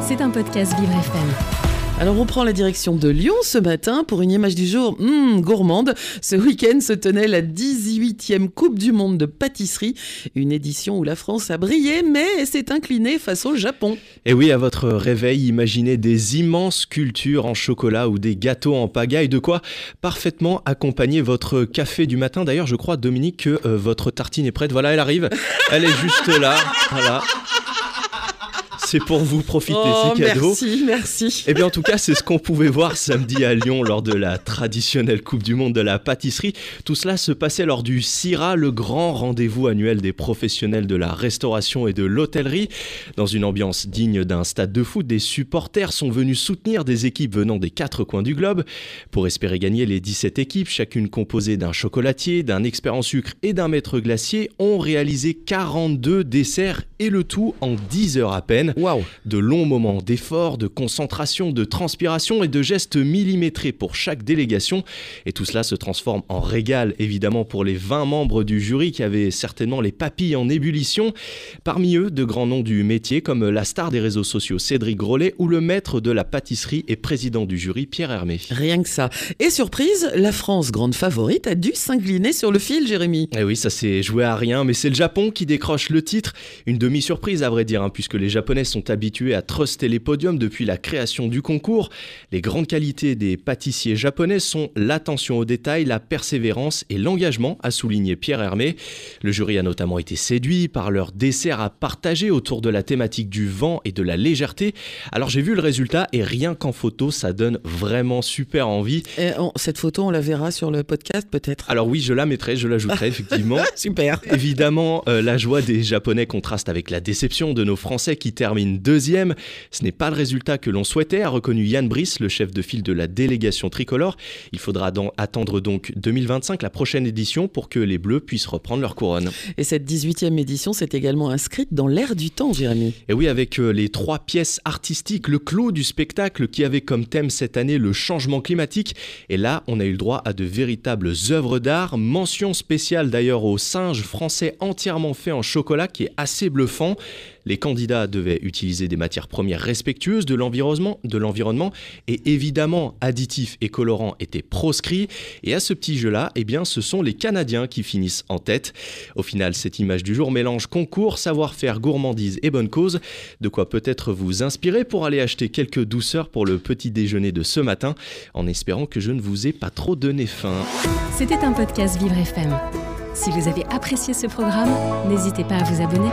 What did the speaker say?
C'est un podcast Vivre FM. Alors on prend la direction de Lyon ce matin pour une image du jour hmm, gourmande. Ce week-end se tenait la 18e Coupe du Monde de pâtisserie, une édition où la France a brillé mais s'est inclinée face au Japon. Et oui, à votre réveil, imaginez des immenses sculptures en chocolat ou des gâteaux en pagaille, de quoi parfaitement accompagner votre café du matin. D'ailleurs, je crois, Dominique, que euh, votre tartine est prête. Voilà, elle arrive. Elle est juste là. Voilà. C'est pour vous profiter, oh, ces cadeaux. Merci, merci. Eh bien, en tout cas, c'est ce qu'on pouvait voir samedi à Lyon lors de la traditionnelle Coupe du Monde de la pâtisserie. Tout cela se passait lors du CIRA, le grand rendez-vous annuel des professionnels de la restauration et de l'hôtellerie. Dans une ambiance digne d'un stade de foot, des supporters sont venus soutenir des équipes venant des quatre coins du globe. Pour espérer gagner les 17 équipes, chacune composée d'un chocolatier, d'un expert en sucre et d'un maître glacier, ont réalisé 42 desserts et le tout en 10 heures à peine. De longs moments d'effort, de concentration, de transpiration et de gestes millimétrés pour chaque délégation. Et tout cela se transforme en régal, évidemment, pour les 20 membres du jury qui avaient certainement les papilles en ébullition. Parmi eux, de grands noms du métier comme la star des réseaux sociaux Cédric Grolet ou le maître de la pâtisserie et président du jury Pierre Hermé. Rien que ça. Et surprise, la France, grande favorite, a dû s'incliner sur le fil, Jérémy. Eh oui, ça s'est joué à rien, mais c'est le Japon qui décroche le titre. Une demi-surprise à vrai dire, hein, puisque les Japonais sont habitués à truster les podiums depuis la création du concours. Les grandes qualités des pâtissiers japonais sont l'attention aux détails, la persévérance et l'engagement, a souligné Pierre Hermé. Le jury a notamment été séduit par leur dessert à partager autour de la thématique du vent et de la légèreté. Alors j'ai vu le résultat et rien qu'en photo, ça donne vraiment super envie. Et cette photo, on la verra sur le podcast peut-être? Alors oui, je la mettrai, je l'ajouterai effectivement. super. Évidemment, euh, la joie des Japonais contraste avec la déception de nos Français qui terminent une deuxième. Ce n'est pas le résultat que l'on souhaitait, a reconnu Yann Brice, le chef de file de la délégation tricolore. Il faudra donc attendre donc 2025, la prochaine édition, pour que les Bleus puissent reprendre leur couronne. Et cette 18e édition s'est également inscrite dans l'air du temps, Jérémy. Et oui, avec euh, les trois pièces artistiques, le clou du spectacle qui avait comme thème cette année le changement climatique. Et là, on a eu le droit à de véritables œuvres d'art. Mention spéciale d'ailleurs au singe français entièrement fait en chocolat qui est assez bluffant. Les candidats devaient utiliser des matières premières respectueuses de l'environnement, et évidemment additifs et colorants étaient proscrits. Et à ce petit jeu-là, eh bien, ce sont les Canadiens qui finissent en tête. Au final, cette image du jour mélange concours, savoir-faire, gourmandise et bonne cause. De quoi peut-être vous inspirer pour aller acheter quelques douceurs pour le petit déjeuner de ce matin, en espérant que je ne vous ai pas trop donné faim. C'était un podcast Vivre FM. Si vous avez apprécié ce programme, n'hésitez pas à vous abonner.